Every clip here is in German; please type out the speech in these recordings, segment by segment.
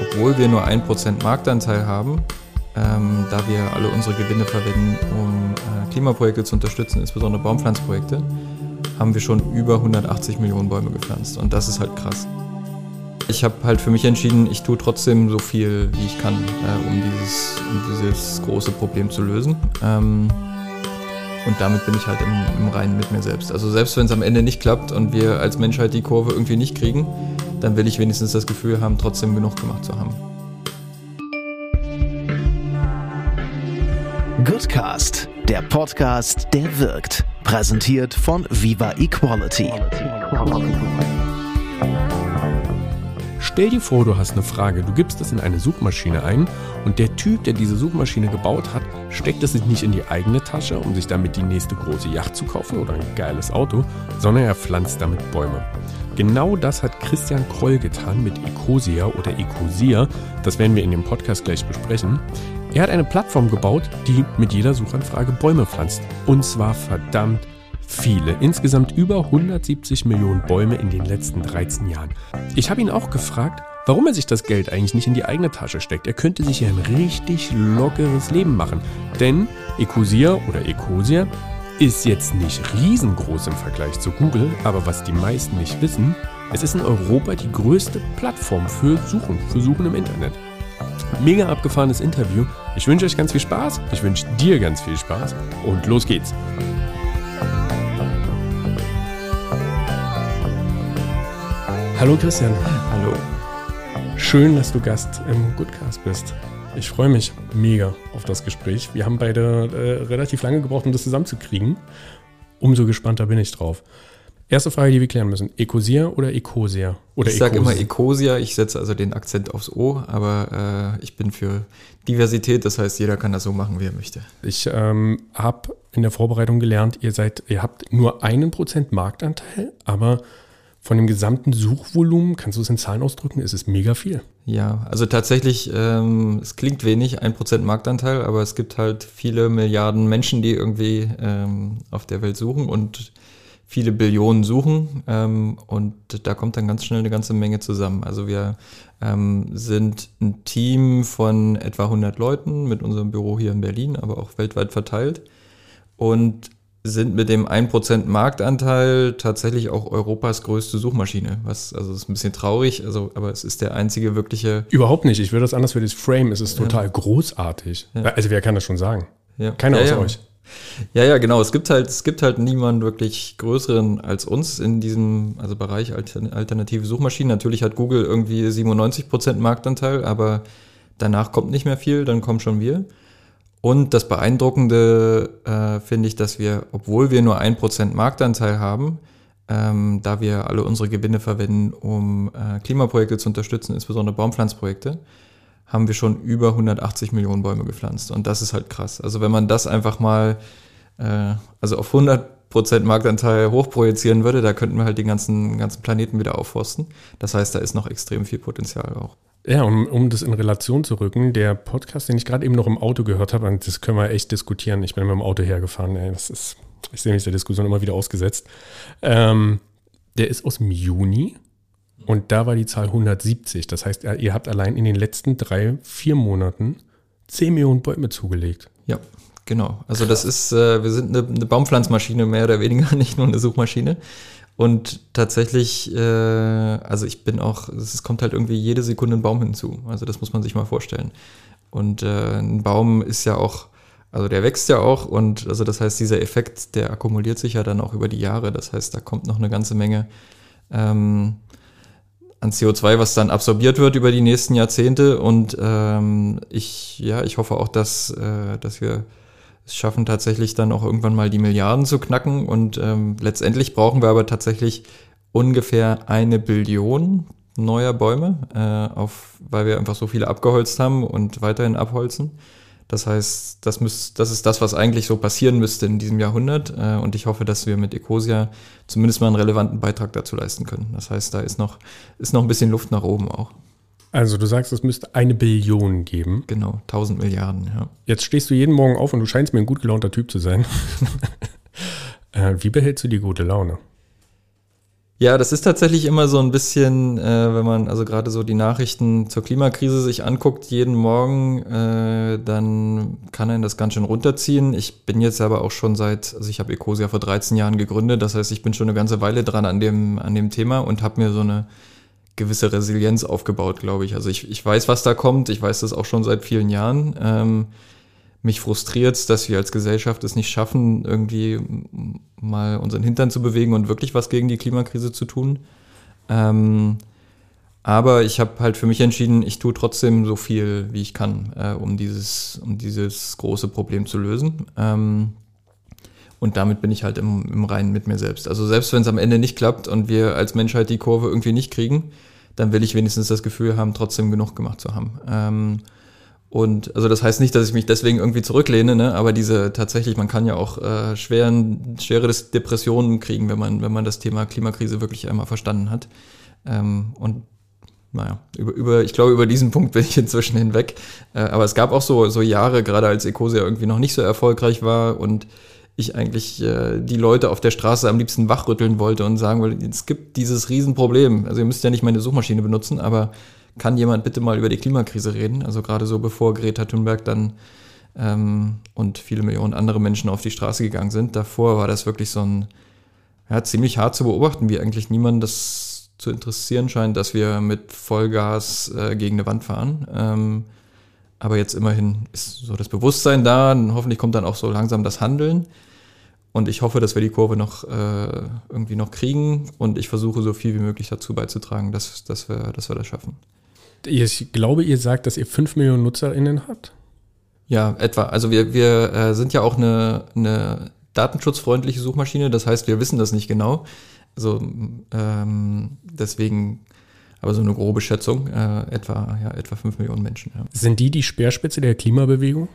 obwohl wir nur 1% Marktanteil haben, ähm, da wir alle unsere Gewinne verwenden, um äh, Klimaprojekte zu unterstützen, insbesondere Baumpflanzprojekte, haben wir schon über 180 Millionen Bäume gepflanzt. Und das ist halt krass. Ich habe halt für mich entschieden, ich tue trotzdem so viel, wie ich kann, äh, um, dieses, um dieses große Problem zu lösen. Ähm, und damit bin ich halt im, im Reinen mit mir selbst. Also selbst wenn es am Ende nicht klappt und wir als Menschheit die Kurve irgendwie nicht kriegen, dann will ich wenigstens das Gefühl haben, trotzdem genug gemacht zu haben. Goodcast, der Podcast, der wirkt. Präsentiert von Viva Equality. Stell dir vor, du hast eine Frage, du gibst es in eine Suchmaschine ein und der Typ, der diese Suchmaschine gebaut hat, steckt es sich nicht in die eigene Tasche, um sich damit die nächste große Yacht zu kaufen oder ein geiles Auto, sondern er pflanzt damit Bäume. Genau das hat Christian Kroll getan mit Ecosia oder Ecosia. Das werden wir in dem Podcast gleich besprechen. Er hat eine Plattform gebaut, die mit jeder Suchanfrage Bäume pflanzt. Und zwar verdammt viele. Insgesamt über 170 Millionen Bäume in den letzten 13 Jahren. Ich habe ihn auch gefragt, warum er sich das Geld eigentlich nicht in die eigene Tasche steckt. Er könnte sich ja ein richtig lockeres Leben machen. Denn Ecosia oder Ecosia ist jetzt nicht riesengroß im Vergleich zu Google, aber was die meisten nicht wissen, es ist in Europa die größte Plattform für Suchen, für Suchen im Internet. Mega abgefahrenes Interview. Ich wünsche euch ganz viel Spaß. Ich wünsche dir ganz viel Spaß. Und los geht's. Hallo Christian. Hallo. Schön, dass du Gast im Goodcast bist. Ich freue mich mega auf das Gespräch. Wir haben beide äh, relativ lange gebraucht, um das zusammenzukriegen. Umso gespannter bin ich drauf. Erste Frage, die wir klären müssen. Ecosia oder Ecosia? Oder ich sage immer Ecosia, ich setze also den Akzent aufs O, aber äh, ich bin für Diversität, das heißt, jeder kann das so machen, wie er möchte. Ich ähm, habe in der Vorbereitung gelernt, ihr seid, ihr habt nur einen Prozent Marktanteil, aber von dem gesamten Suchvolumen, kannst du es in Zahlen ausdrücken, ist es mega viel. Ja, also tatsächlich, ähm, es klingt wenig, ein Prozent Marktanteil, aber es gibt halt viele Milliarden Menschen, die irgendwie ähm, auf der Welt suchen und viele Billionen suchen ähm, und da kommt dann ganz schnell eine ganze Menge zusammen. Also wir ähm, sind ein Team von etwa 100 Leuten mit unserem Büro hier in Berlin, aber auch weltweit verteilt und sind mit dem 1% Marktanteil tatsächlich auch Europas größte Suchmaschine. Was, also ist ein bisschen traurig, also, aber es ist der einzige wirkliche. Überhaupt nicht. Ich würde das anders für das Frame. Es ist total ja. großartig. Ja. Also wer kann das schon sagen? Ja. Keiner ja, außer euch. Ja, ja, genau. Es gibt halt, es gibt halt niemanden wirklich größeren als uns in diesem, also Bereich alternative Suchmaschinen. Natürlich hat Google irgendwie 97% Marktanteil, aber danach kommt nicht mehr viel, dann kommen schon wir. Und das Beeindruckende äh, finde ich, dass wir, obwohl wir nur ein Prozent Marktanteil haben, ähm, da wir alle unsere Gewinne verwenden, um äh, Klimaprojekte zu unterstützen, insbesondere Baumpflanzprojekte, haben wir schon über 180 Millionen Bäume gepflanzt. Und das ist halt krass. Also wenn man das einfach mal, äh, also auf 100 Prozent Marktanteil hochprojizieren würde, da könnten wir halt den ganzen, ganzen Planeten wieder aufforsten. Das heißt, da ist noch extrem viel Potenzial auch. Ja, um, um das in Relation zu rücken, der Podcast, den ich gerade eben noch im Auto gehört habe, und das können wir echt diskutieren. Ich bin mit dem Auto hergefahren, ey, das ist, ich sehe mich der Diskussion immer wieder ausgesetzt. Ähm, der ist aus dem Juni und da war die Zahl 170. Das heißt, ihr habt allein in den letzten drei, vier Monaten 10 Millionen Bäume zugelegt. Ja, genau. Also das ist, äh, wir sind eine, eine Baumpflanzmaschine mehr oder weniger, nicht nur eine Suchmaschine. Und tatsächlich, äh, also ich bin auch, es kommt halt irgendwie jede Sekunde ein Baum hinzu. Also das muss man sich mal vorstellen. Und äh, ein Baum ist ja auch, also der wächst ja auch und also das heißt, dieser Effekt, der akkumuliert sich ja dann auch über die Jahre. Das heißt, da kommt noch eine ganze Menge ähm, an CO2, was dann absorbiert wird über die nächsten Jahrzehnte. Und ähm, ich, ja, ich hoffe auch, dass, äh, dass wir es schaffen tatsächlich dann auch irgendwann mal die Milliarden zu knacken. Und ähm, letztendlich brauchen wir aber tatsächlich ungefähr eine Billion neuer Bäume, äh, auf, weil wir einfach so viele abgeholzt haben und weiterhin abholzen. Das heißt, das, müsst, das ist das, was eigentlich so passieren müsste in diesem Jahrhundert. Äh, und ich hoffe, dass wir mit Ecosia zumindest mal einen relevanten Beitrag dazu leisten können. Das heißt, da ist noch, ist noch ein bisschen Luft nach oben auch. Also du sagst, es müsste eine Billion geben. Genau, 1000 Milliarden, ja. Jetzt stehst du jeden Morgen auf und du scheinst mir ein gut gelaunter Typ zu sein. Äh, wie behältst du die gute Laune? Ja, das ist tatsächlich immer so ein bisschen, äh, wenn man also gerade so die Nachrichten zur Klimakrise sich anguckt, jeden Morgen, äh, dann kann einen das ganz schön runterziehen. Ich bin jetzt aber auch schon seit, also ich habe Ecosia vor 13 Jahren gegründet, das heißt, ich bin schon eine ganze Weile dran an dem, an dem Thema und habe mir so eine gewisse Resilienz aufgebaut, glaube ich. Also ich, ich weiß, was da kommt, ich weiß das auch schon seit vielen Jahren. Ähm, mich frustriert dass wir als Gesellschaft es nicht schaffen, irgendwie mal unseren Hintern zu bewegen und wirklich was gegen die Klimakrise zu tun. Ähm, aber ich habe halt für mich entschieden, ich tue trotzdem so viel, wie ich kann, äh, um, dieses, um dieses große Problem zu lösen. Ähm, und damit bin ich halt im, im Reinen mit mir selbst. Also selbst wenn es am Ende nicht klappt und wir als Menschheit die Kurve irgendwie nicht kriegen, dann will ich wenigstens das Gefühl haben, trotzdem genug gemacht zu haben. Ähm, und also das heißt nicht, dass ich mich deswegen irgendwie zurücklehne, ne? aber diese tatsächlich, man kann ja auch äh, schweren, schwere Depressionen kriegen, wenn man, wenn man das Thema Klimakrise wirklich einmal verstanden hat. Ähm, und naja, über, über, ich glaube, über diesen Punkt bin ich inzwischen hinweg. Äh, aber es gab auch so, so Jahre, gerade als Ecosia irgendwie noch nicht so erfolgreich war und ich eigentlich äh, die Leute auf der Straße am liebsten wachrütteln wollte und sagen wollte, es gibt dieses Riesenproblem. Also ihr müsst ja nicht meine Suchmaschine benutzen, aber kann jemand bitte mal über die Klimakrise reden? Also gerade so bevor Greta Thunberg dann ähm, und viele Millionen andere Menschen auf die Straße gegangen sind. Davor war das wirklich so ein, ja, ziemlich hart zu beobachten, wie eigentlich niemand das zu interessieren scheint, dass wir mit Vollgas äh, gegen eine Wand fahren. Ähm, aber jetzt immerhin ist so das Bewusstsein da und hoffentlich kommt dann auch so langsam das Handeln. Und ich hoffe, dass wir die Kurve noch äh, irgendwie noch kriegen und ich versuche so viel wie möglich dazu beizutragen, dass, dass, wir, dass wir das schaffen. Ich glaube, ihr sagt, dass ihr 5 Millionen NutzerInnen habt. Ja, etwa. Also wir, wir äh, sind ja auch eine, eine datenschutzfreundliche Suchmaschine, das heißt, wir wissen das nicht genau. Also ähm, deswegen, aber so eine grobe Schätzung, äh, etwa, ja, etwa 5 Millionen Menschen. Ja. Sind die die Speerspitze der Klimabewegung?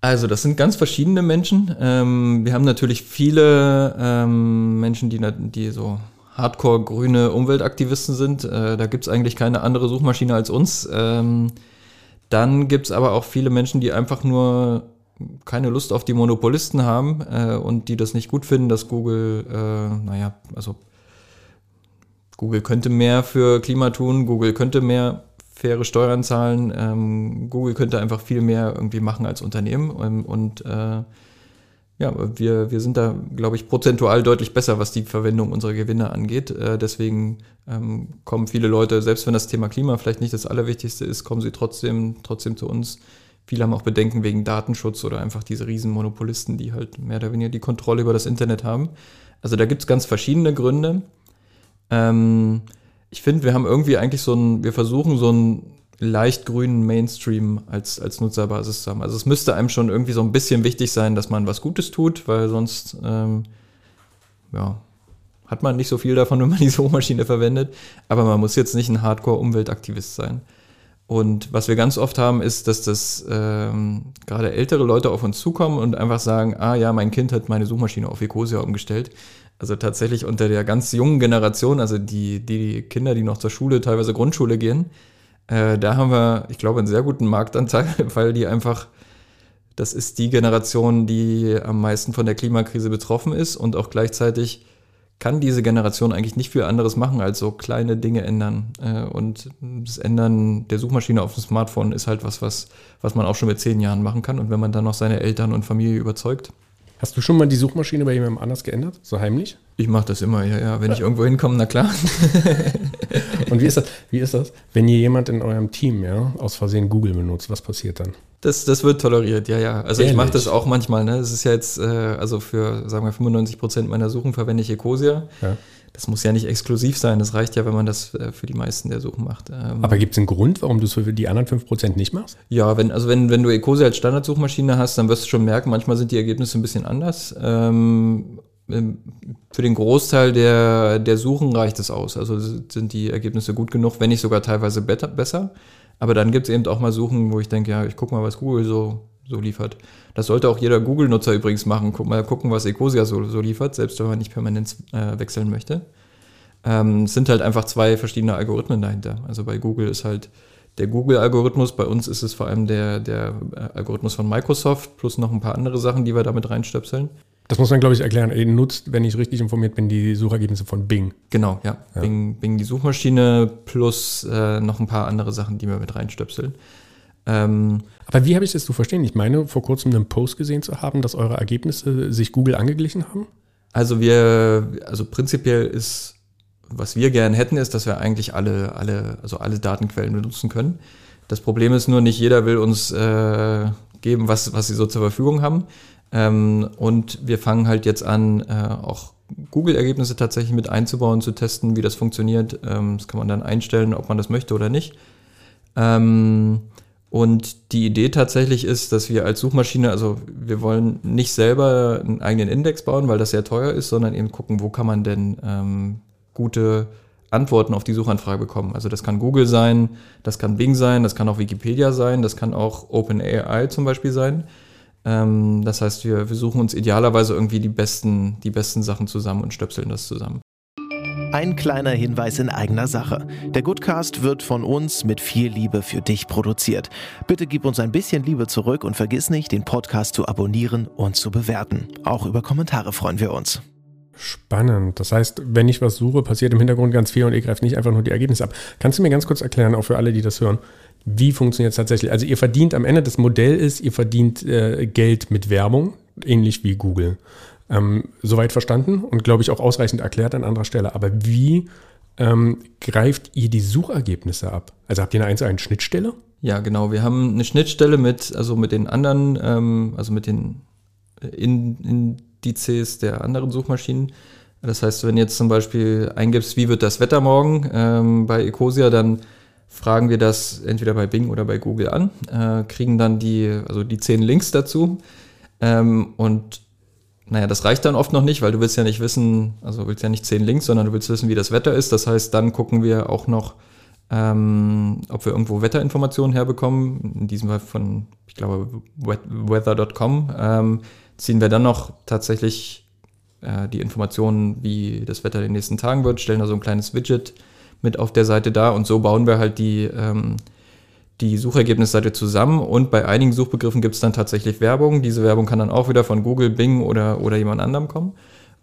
Also das sind ganz verschiedene Menschen. Ähm, wir haben natürlich viele ähm, Menschen, die, die so hardcore grüne Umweltaktivisten sind. Äh, da gibt's eigentlich keine andere Suchmaschine als uns. Ähm, dann gibt's aber auch viele Menschen, die einfach nur keine Lust auf die Monopolisten haben äh, und die das nicht gut finden, dass Google, äh, naja, also Google könnte mehr für Klima tun, Google könnte mehr faire Steuern zahlen, ähm, Google könnte einfach viel mehr irgendwie machen als Unternehmen und, und äh, ja, wir, wir sind da, glaube ich, prozentual deutlich besser, was die Verwendung unserer Gewinne angeht. Äh, deswegen ähm, kommen viele Leute, selbst wenn das Thema Klima vielleicht nicht das Allerwichtigste ist, kommen sie trotzdem, trotzdem zu uns. Viele haben auch Bedenken wegen Datenschutz oder einfach diese Riesenmonopolisten, die halt mehr oder weniger die Kontrolle über das Internet haben. Also da gibt's ganz verschiedene Gründe. Ähm, ich finde, wir haben irgendwie eigentlich so ein, wir versuchen so ein leicht grünen Mainstream als, als Nutzerbasis zu haben. Also es müsste einem schon irgendwie so ein bisschen wichtig sein, dass man was Gutes tut, weil sonst ähm, ja, hat man nicht so viel davon, wenn man die Suchmaschine verwendet. Aber man muss jetzt nicht ein Hardcore-Umweltaktivist sein. Und was wir ganz oft haben, ist, dass das ähm, gerade ältere Leute auf uns zukommen und einfach sagen, ah ja, mein Kind hat meine Suchmaschine auf Ecosia umgestellt. Also tatsächlich unter der ganz jungen Generation, also die, die Kinder, die noch zur Schule, teilweise Grundschule gehen, äh, da haben wir, ich glaube, einen sehr guten Marktanteil, weil die einfach, das ist die Generation, die am meisten von der Klimakrise betroffen ist und auch gleichzeitig kann diese Generation eigentlich nicht viel anderes machen, als so kleine Dinge ändern. Äh, und das Ändern der Suchmaschine auf dem Smartphone ist halt was, was, was man auch schon mit zehn Jahren machen kann. Und wenn man dann noch seine Eltern und Familie überzeugt. Hast du schon mal die Suchmaschine bei jemandem anders geändert? So heimlich? Ich mache das immer, ja, ja. Wenn ich irgendwo hinkomme, na klar. Und wie ist das? Wie ist das, wenn ihr jemand in eurem Team ja aus Versehen Google benutzt? Was passiert dann? Das, das wird toleriert, ja, ja. Also Ehrlich? ich mache das auch manchmal. Ne, es ist ja jetzt, äh, also für sagen wir 95 Prozent meiner Suchen verwende ich Ecosia. Ja. Das muss ja nicht exklusiv sein. Das reicht ja, wenn man das äh, für die meisten der Suchen macht. Ähm, Aber gibt es einen Grund, warum du es für die anderen 5% nicht machst? Ja, wenn, also wenn, wenn du Ecosia als Standardsuchmaschine hast, dann wirst du schon merken, manchmal sind die Ergebnisse ein bisschen anders. Ähm, ähm, für den Großteil der, der Suchen reicht es aus. Also sind die Ergebnisse gut genug, wenn nicht sogar teilweise besser. Aber dann gibt es eben auch mal Suchen, wo ich denke, ja, ich gucke mal, was Google so, so liefert. Das sollte auch jeder Google-Nutzer übrigens machen. Guck mal gucken, was Ecosia so, so liefert, selbst wenn man nicht permanent äh, wechseln möchte. Ähm, es sind halt einfach zwei verschiedene Algorithmen dahinter. Also bei Google ist halt der Google-Algorithmus, bei uns ist es vor allem der, der äh, Algorithmus von Microsoft plus noch ein paar andere Sachen, die wir damit reinstöpseln. Das muss man, glaube ich, erklären. Ihr nutzt, wenn ich richtig informiert bin, die Suchergebnisse von Bing. Genau, ja. ja. Bing, Bing die Suchmaschine plus äh, noch ein paar andere Sachen, die wir mit reinstöpseln. Ähm, Aber wie habe ich das zu verstehen? Ich meine, vor kurzem einen Post gesehen zu haben, dass eure Ergebnisse sich Google angeglichen haben? Also wir, also prinzipiell ist, was wir gerne hätten, ist, dass wir eigentlich alle, alle, also alle Datenquellen benutzen können. Das Problem ist nur, nicht jeder will uns äh, geben, was, was sie so zur Verfügung haben. Ähm, und wir fangen halt jetzt an, äh, auch Google-Ergebnisse tatsächlich mit einzubauen, zu testen, wie das funktioniert. Ähm, das kann man dann einstellen, ob man das möchte oder nicht. Ähm, und die Idee tatsächlich ist, dass wir als Suchmaschine, also wir wollen nicht selber einen eigenen Index bauen, weil das sehr teuer ist, sondern eben gucken, wo kann man denn ähm, gute Antworten auf die Suchanfrage bekommen. Also das kann Google sein, das kann Bing sein, das kann auch Wikipedia sein, das kann auch OpenAI zum Beispiel sein. Ähm, das heißt, wir, wir suchen uns idealerweise irgendwie die besten, die besten Sachen zusammen und stöpseln das zusammen. Ein kleiner Hinweis in eigener Sache. Der Goodcast wird von uns mit viel Liebe für dich produziert. Bitte gib uns ein bisschen Liebe zurück und vergiss nicht, den Podcast zu abonnieren und zu bewerten. Auch über Kommentare freuen wir uns. Spannend. Das heißt, wenn ich was suche, passiert im Hintergrund ganz viel und ihr greift nicht einfach nur die Ergebnisse ab. Kannst du mir ganz kurz erklären, auch für alle, die das hören, wie funktioniert es tatsächlich? Also ihr verdient am Ende, das Modell ist, ihr verdient äh, Geld mit Werbung, ähnlich wie Google. Ähm, soweit verstanden und glaube ich auch ausreichend erklärt an anderer Stelle. Aber wie ähm, greift ihr die Suchergebnisse ab? Also habt ihr eine 1 1 Schnittstelle? Ja, genau. Wir haben eine Schnittstelle mit, also mit den anderen, ähm, also mit den äh, in, Indizes der anderen Suchmaschinen. Das heißt, wenn jetzt zum Beispiel eingibst, wie wird das Wetter morgen ähm, bei Ecosia, dann fragen wir das entweder bei Bing oder bei Google an, äh, kriegen dann die, also die zehn Links dazu. Ähm, und naja, das reicht dann oft noch nicht, weil du willst ja nicht wissen, also willst ja nicht zehn Links, sondern du willst wissen, wie das Wetter ist. Das heißt, dann gucken wir auch noch, ähm, ob wir irgendwo Wetterinformationen herbekommen. In diesem Fall von, ich glaube, weather.com. Ähm, ziehen wir dann noch tatsächlich äh, die Informationen, wie das Wetter in den nächsten Tagen wird, stellen da so ein kleines Widget mit auf der Seite da und so bauen wir halt die, ähm, die Suchergebnisseite zusammen und bei einigen Suchbegriffen gibt es dann tatsächlich Werbung. Diese Werbung kann dann auch wieder von Google, Bing oder, oder jemand anderem kommen.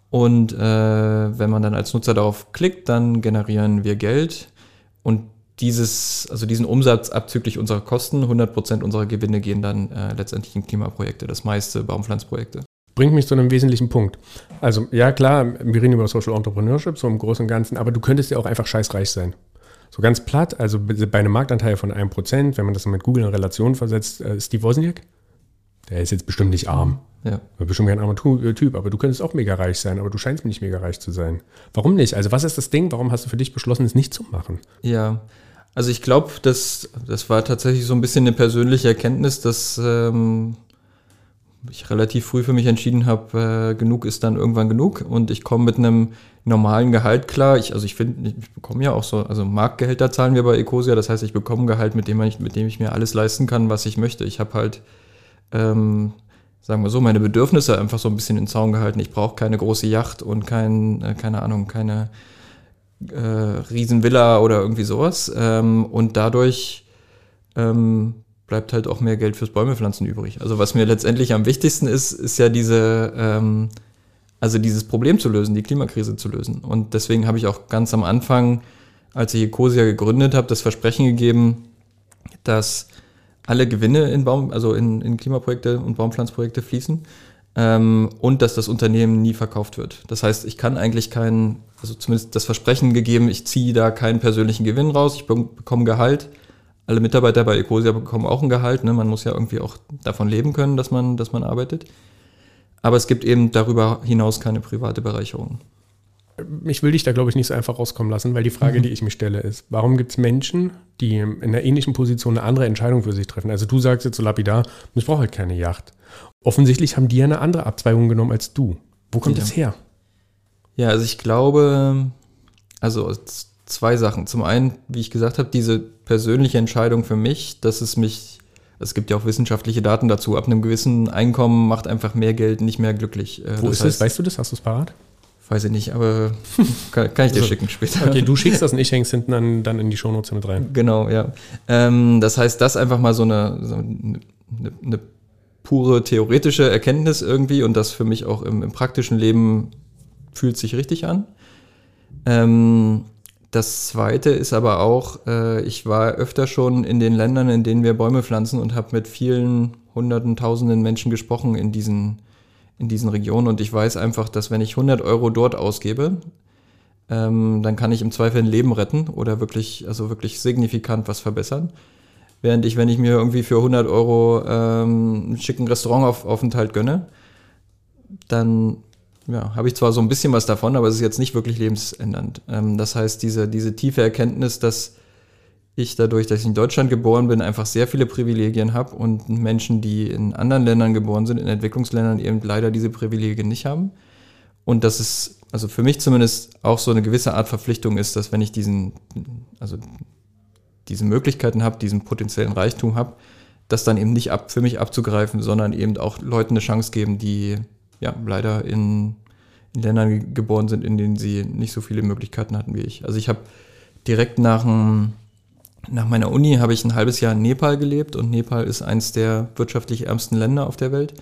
Und äh, wenn man dann als Nutzer darauf klickt, dann generieren wir Geld und dieses, also diesen Umsatz abzüglich unserer Kosten, 100% unserer Gewinne gehen dann äh, letztendlich in Klimaprojekte, das meiste Baumpflanzprojekte. Bringt mich zu einem wesentlichen Punkt. Also, ja, klar, wir reden über Social Entrepreneurship, so im Großen und Ganzen, aber du könntest ja auch einfach scheißreich sein. So ganz platt, also bei einem Marktanteil von 1%, wenn man das mit Google in Relation versetzt, äh, Steve Wozniak, der ist jetzt bestimmt nicht arm. Ja. Bestimmt kein armer äh, Typ, aber du könntest auch mega reich sein, aber du scheinst mir nicht mega reich zu sein. Warum nicht? Also, was ist das Ding? Warum hast du für dich beschlossen, es nicht zu machen? Ja, also ich glaube, das, das war tatsächlich so ein bisschen eine persönliche Erkenntnis, dass ähm, ich relativ früh für mich entschieden habe, äh, genug ist dann irgendwann genug und ich komme mit einem normalen Gehalt klar. Ich, also ich finde, ich bekomme ja auch so, also Marktgehälter zahlen wir bei Ecosia, das heißt, ich bekomme ein Gehalt, mit dem, ich, mit dem ich mir alles leisten kann, was ich möchte. Ich habe halt, ähm, sagen wir so, meine Bedürfnisse einfach so ein bisschen in Zaun gehalten. Ich brauche keine große Yacht und kein, äh, keine Ahnung, keine äh, Riesenvilla oder irgendwie sowas. Ähm, und dadurch ähm, bleibt halt auch mehr Geld fürs Bäumepflanzen übrig. Also was mir letztendlich am wichtigsten ist, ist ja diese, ähm, also dieses Problem zu lösen, die Klimakrise zu lösen. Und deswegen habe ich auch ganz am Anfang, als ich Ecosia gegründet habe, das Versprechen gegeben, dass alle Gewinne in Baum, also in, in Klimaprojekte und Baumpflanzprojekte fließen ähm, und dass das Unternehmen nie verkauft wird. Das heißt, ich kann eigentlich keinen, also zumindest das Versprechen gegeben, ich ziehe da keinen persönlichen Gewinn raus, ich bekomme Gehalt. Alle Mitarbeiter bei Ecosia bekommen auch ein Gehalt. Ne? Man muss ja irgendwie auch davon leben können, dass man, dass man arbeitet. Aber es gibt eben darüber hinaus keine private Bereicherung. Ich will dich da, glaube ich, nicht so einfach rauskommen lassen, weil die Frage, mhm. die ich mir stelle, ist, warum gibt es Menschen, die in einer ähnlichen Position eine andere Entscheidung für sich treffen? Also du sagst jetzt so lapidar, ich brauche halt keine Yacht. Offensichtlich haben die ja eine andere Abzweigung genommen als du. Wo kommt ja. das her? Ja, also ich glaube, also zwei Sachen. Zum einen, wie ich gesagt habe, diese persönliche Entscheidung für mich, dass es mich, es gibt ja auch wissenschaftliche Daten dazu, ab einem gewissen Einkommen macht einfach mehr Geld nicht mehr glücklich. Äh, Wo das ist heißt, das? Weißt du das? Hast du es parat? Weiß ich nicht, aber kann, kann ich dir also, schicken später. Okay, du schickst das und ich häng's hinten dann, dann in die Shownotes mit rein. Genau, ja. Ähm, das heißt, das einfach mal so eine, so eine, eine pure theoretische Erkenntnis irgendwie und das für mich auch im, im praktischen Leben fühlt sich richtig an. Ähm, das zweite ist aber auch, äh, ich war öfter schon in den Ländern, in denen wir Bäume pflanzen und habe mit vielen hunderten, tausenden Menschen gesprochen in diesen, in diesen Regionen und ich weiß einfach, dass wenn ich 100 Euro dort ausgebe, ähm, dann kann ich im Zweifel ein Leben retten oder wirklich, also wirklich signifikant was verbessern. Während ich, wenn ich mir irgendwie für 100 Euro ähm, einen schicken Restaurantaufenthalt gönne, dann ja, habe ich zwar so ein bisschen was davon, aber es ist jetzt nicht wirklich lebensändernd. Ähm, das heißt, diese, diese tiefe Erkenntnis, dass ich dadurch, dass ich in Deutschland geboren bin, einfach sehr viele Privilegien habe und Menschen, die in anderen Ländern geboren sind, in Entwicklungsländern eben leider diese Privilegien nicht haben. Und dass es, also für mich zumindest auch so eine gewisse Art Verpflichtung ist, dass wenn ich diesen, also diese Möglichkeiten habe, diesen potenziellen Reichtum habe, das dann eben nicht ab, für mich abzugreifen, sondern eben auch Leuten eine Chance geben, die ja leider in, in Ländern geboren sind, in denen sie nicht so viele Möglichkeiten hatten wie ich. Also ich habe direkt nach, dem, nach meiner Uni habe ich ein halbes Jahr in Nepal gelebt und Nepal ist eines der wirtschaftlich ärmsten Länder auf der Welt.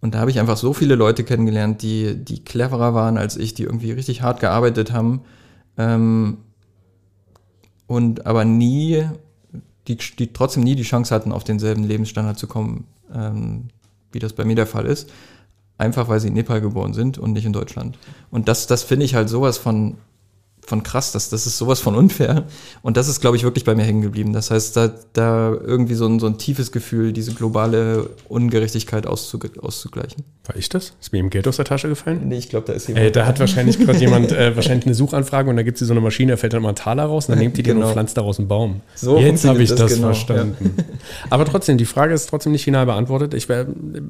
Und da habe ich einfach so viele Leute kennengelernt, die, die cleverer waren als ich, die irgendwie richtig hart gearbeitet haben. Ähm, und aber nie, die, die trotzdem nie die Chance hatten, auf denselben Lebensstandard zu kommen, ähm, wie das bei mir der Fall ist. Einfach weil sie in Nepal geboren sind und nicht in Deutschland. Und das, das finde ich halt sowas von von krass, das, das ist sowas von unfair. Und das ist, glaube ich, wirklich bei mir hängen geblieben. Das heißt, da, da irgendwie so ein, so ein tiefes Gefühl, diese globale Ungerechtigkeit auszugleichen. War ich das? Ist mir eben Geld aus der Tasche gefallen? Nee, ich glaube, da ist jemand. Äh, da hat wahrscheinlich gerade jemand äh, wahrscheinlich eine Suchanfrage und da gibt es so eine Maschine, da fällt dann mal ein Taler raus und dann nehmt die genau. den und pflanzt daraus einen Baum. So Jetzt habe ich das, das genau, verstanden. Ja. Aber trotzdem, die Frage ist trotzdem nicht final beantwortet. Ich wär,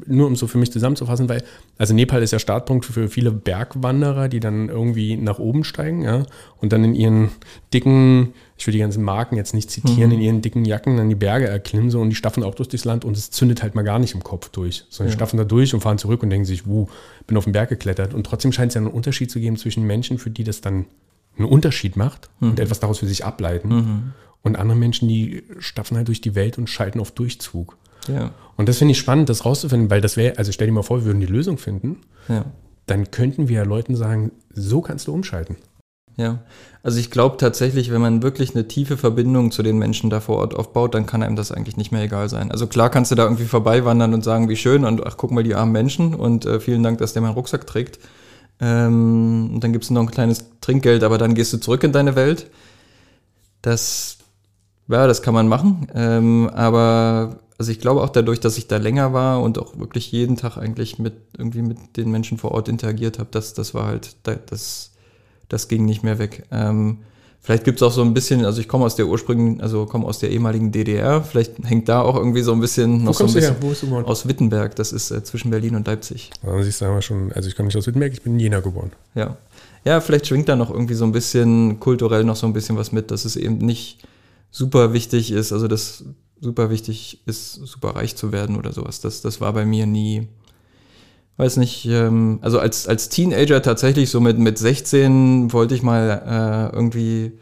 nur um so für mich zusammenzufassen, weil, also Nepal ist ja Startpunkt für viele Bergwanderer, die dann irgendwie nach oben steigen, ja und dann in ihren dicken, ich will die ganzen Marken jetzt nicht zitieren, mhm. in ihren dicken Jacken dann die Berge erklimmen so und die staffen auch durch das Land und es zündet halt mal gar nicht im Kopf durch, sondern ja. die staffen da durch und fahren zurück und denken sich, wuh, bin auf den Berg geklettert. Und trotzdem scheint es ja einen Unterschied zu geben zwischen Menschen, für die das dann einen Unterschied macht mhm. und etwas daraus für sich ableiten mhm. und anderen Menschen, die staffen halt durch die Welt und schalten auf Durchzug. Ja. Und das finde ich spannend, das rauszufinden, weil das wäre, also stell dir mal vor, wir würden die Lösung finden. Ja. Dann könnten wir ja Leuten sagen, so kannst du umschalten. Ja, also ich glaube tatsächlich, wenn man wirklich eine tiefe Verbindung zu den Menschen da vor Ort aufbaut, dann kann einem das eigentlich nicht mehr egal sein. Also klar kannst du da irgendwie vorbeiwandern und sagen, wie schön und ach, guck mal die armen Menschen und äh, vielen Dank, dass der meinen Rucksack trägt. Ähm, und dann gibst du noch ein kleines Trinkgeld, aber dann gehst du zurück in deine Welt. Das, ja, das kann man machen. Ähm, aber also ich glaube auch dadurch, dass ich da länger war und auch wirklich jeden Tag eigentlich mit irgendwie mit den Menschen vor Ort interagiert habe, das, das war halt das das ging nicht mehr weg. Ähm, vielleicht gibt es auch so ein bisschen, also ich komme aus der ursprünglichen, also komme aus der ehemaligen DDR, vielleicht hängt da auch irgendwie so ein bisschen noch so ein bisschen Wo bist du geboren? aus Wittenberg, das ist äh, zwischen Berlin und Leipzig. Also siehst du aber schon, also ich komme nicht aus Wittenberg, ich bin in Jena geboren. Ja. Ja, vielleicht schwingt da noch irgendwie so ein bisschen kulturell noch so ein bisschen was mit, dass es eben nicht super wichtig ist, also das super wichtig ist, super reich zu werden oder sowas. Das, das war bei mir nie, weiß nicht, ähm, also als, als Teenager tatsächlich so mit, mit 16 wollte ich mal äh, irgendwie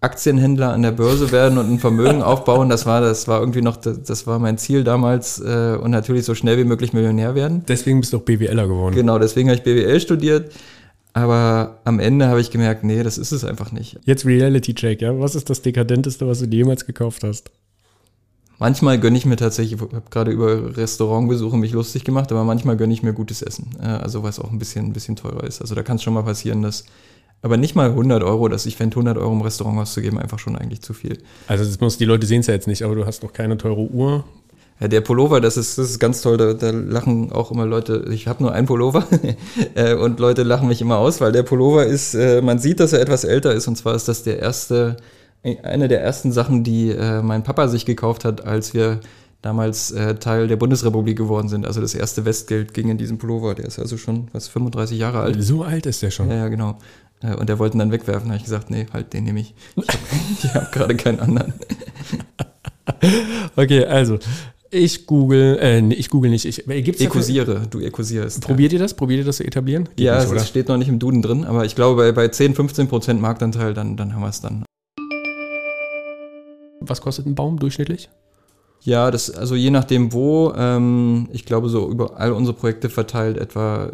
Aktienhändler an der Börse werden und ein Vermögen aufbauen. Das war, das war irgendwie noch, das, das war mein Ziel damals äh, und natürlich so schnell wie möglich Millionär werden. Deswegen bist du auch BWLer geworden. Genau, deswegen habe ich BWL studiert. Aber am Ende habe ich gemerkt, nee, das ist es einfach nicht. Jetzt Reality Check, ja? Was ist das Dekadenteste, was du dir jemals gekauft hast? Manchmal gönne ich mir tatsächlich, ich habe gerade über Restaurantbesuche mich lustig gemacht, aber manchmal gönne ich mir gutes Essen. Äh, also was auch ein bisschen, ein bisschen teurer ist. Also da kann es schon mal passieren, dass, aber nicht mal 100 Euro, dass ich fände 100 Euro im Restaurant auszugeben, einfach schon eigentlich zu viel. Also das muss, die Leute sehen es ja jetzt nicht, aber du hast noch keine teure Uhr. Ja, der Pullover, das ist, das ist ganz toll. Da, da lachen auch immer Leute. Ich habe nur einen Pullover äh, und Leute lachen mich immer aus, weil der Pullover ist, äh, man sieht, dass er etwas älter ist. Und zwar ist das der erste eine der ersten Sachen, die äh, mein Papa sich gekauft hat, als wir damals äh, Teil der Bundesrepublik geworden sind. Also das erste Westgeld ging in diesen Pullover. Der ist also schon was 35 Jahre alt. So alt ist der schon. Ja, ja genau. Äh, und der wollte ihn dann wegwerfen. Da habe ich gesagt, nee, halt, den nehme ich. Ich habe hab gerade keinen anderen. okay, also ich google, äh, ich google nicht. Ich, äh, gibt's Ekusiere, du ekusierst. Probiert ja. ihr das? Probiert ihr das zu etablieren? Geht ja, nicht, es steht noch nicht im Duden drin, aber ich glaube, bei, bei 10, 15 Prozent Marktanteil, dann, dann haben wir es dann. Was kostet ein Baum durchschnittlich? Ja, das, also je nachdem wo, ähm, ich glaube so über all unsere Projekte verteilt etwa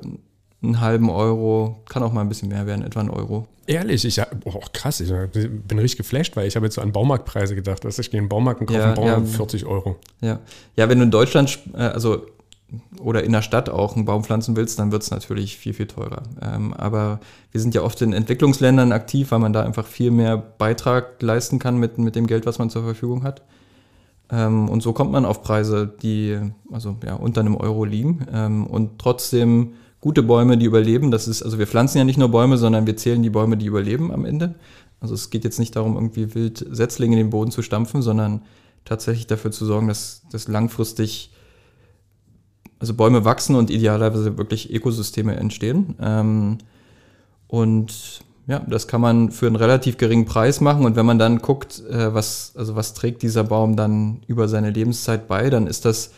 einen halben Euro, kann auch mal ein bisschen mehr werden, etwa ein Euro. Ehrlich, ich oh, krass, ich bin richtig geflasht, weil ich habe jetzt so an Baumarktpreise gedacht. Dass ich gehe in den Baumarkt und kaufe Ja, einen Baum ja. um 40 Euro. Ja. Ja, wenn du in Deutschland, äh, also oder in der Stadt auch einen Baum pflanzen willst, dann wird es natürlich viel, viel teurer. Ähm, aber wir sind ja oft in Entwicklungsländern aktiv, weil man da einfach viel mehr Beitrag leisten kann mit, mit dem Geld, was man zur Verfügung hat. Ähm, und so kommt man auf Preise, die also ja, unter einem Euro liegen. Ähm, und trotzdem gute Bäume, die überleben. Das ist, also wir pflanzen ja nicht nur Bäume, sondern wir zählen die Bäume, die überleben am Ende. Also es geht jetzt nicht darum, irgendwie wild Setzlinge in den Boden zu stampfen, sondern tatsächlich dafür zu sorgen, dass das langfristig also Bäume wachsen und idealerweise wirklich Ökosysteme entstehen. Ähm, und ja, das kann man für einen relativ geringen Preis machen. Und wenn man dann guckt, äh, was, also was trägt dieser Baum dann über seine Lebenszeit bei, dann ist das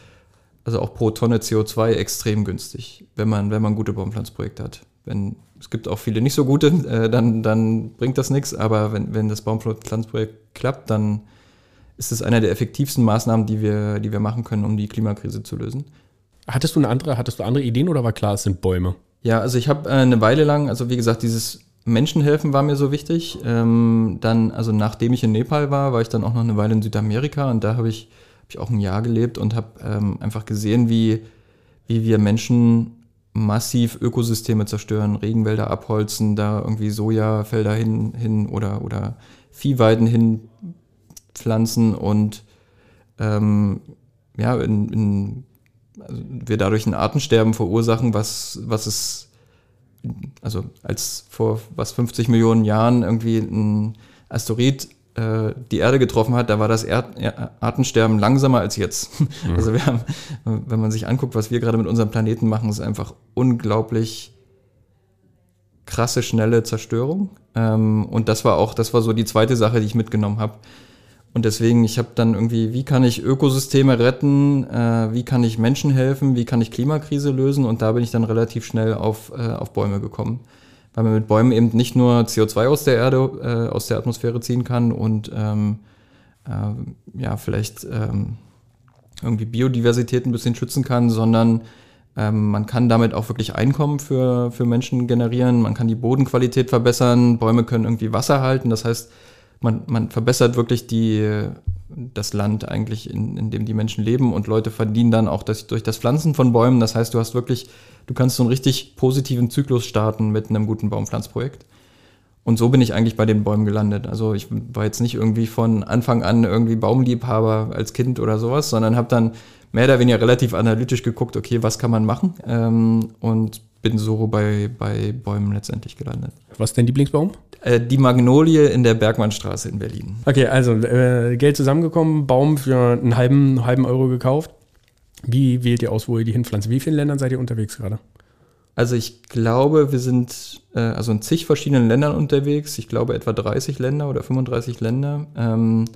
also auch pro Tonne CO2 extrem günstig, wenn man, wenn man gute Baumpflanzprojekte hat. Wenn, es gibt auch viele nicht so gute, äh, dann, dann bringt das nichts, aber wenn, wenn das Baumpflanzprojekt klappt, dann ist es einer der effektivsten Maßnahmen, die wir, die wir machen können, um die Klimakrise zu lösen. Hattest du eine andere, hattest du andere Ideen oder war klar, es sind Bäume? Ja, also ich habe äh, eine Weile lang, also wie gesagt, dieses Menschenhelfen war mir so wichtig. Ähm, dann, also nachdem ich in Nepal war, war ich dann auch noch eine Weile in Südamerika und da habe ich, hab ich auch ein Jahr gelebt und habe ähm, einfach gesehen, wie, wie wir Menschen massiv Ökosysteme zerstören, Regenwälder abholzen, da irgendwie Sojafelder hin, hin oder, oder Viehweiden hin pflanzen und ähm, ja, in, in, also wir dadurch ein Artensterben verursachen, was, was es, also als vor was 50 Millionen Jahren irgendwie ein Asteroid äh, die Erde getroffen hat, da war das Erd Er- Artensterben langsamer als jetzt. Also wir haben, wenn man sich anguckt, was wir gerade mit unserem Planeten machen, ist einfach unglaublich krasse, schnelle Zerstörung. Ähm, und das war auch, das war so die zweite Sache, die ich mitgenommen habe. Und deswegen, ich habe dann irgendwie, wie kann ich Ökosysteme retten, äh, wie kann ich Menschen helfen, wie kann ich Klimakrise lösen? Und da bin ich dann relativ schnell auf, äh, auf Bäume gekommen. Weil man mit Bäumen eben nicht nur CO2 aus der Erde, äh, aus der Atmosphäre ziehen kann und ähm, äh, ja, vielleicht ähm, irgendwie Biodiversität ein bisschen schützen kann, sondern ähm, man kann damit auch wirklich Einkommen für, für Menschen generieren, man kann die Bodenqualität verbessern, Bäume können irgendwie Wasser halten, das heißt, man, man verbessert wirklich die, das Land eigentlich, in, in dem die Menschen leben und Leute verdienen dann auch das, durch das Pflanzen von Bäumen. Das heißt, du hast wirklich, du kannst so einen richtig positiven Zyklus starten mit einem guten Baumpflanzprojekt. Und so bin ich eigentlich bei den Bäumen gelandet. Also ich war jetzt nicht irgendwie von Anfang an irgendwie Baumliebhaber als Kind oder sowas, sondern habe dann mehr oder weniger relativ analytisch geguckt, okay, was kann man machen? Ähm, und bin so bei, bei Bäumen letztendlich gelandet. Was ist dein Lieblingsbaum? Äh, die Magnolie in der Bergmannstraße in Berlin. Okay, also äh, Geld zusammengekommen, Baum für einen halben, halben Euro gekauft. Wie wählt ihr aus, wo ihr die hinpflanzt? Wie vielen Ländern seid ihr unterwegs gerade? Also ich glaube, wir sind äh, also in zig verschiedenen Ländern unterwegs. Ich glaube etwa 30 Länder oder 35 Länder. Ähm,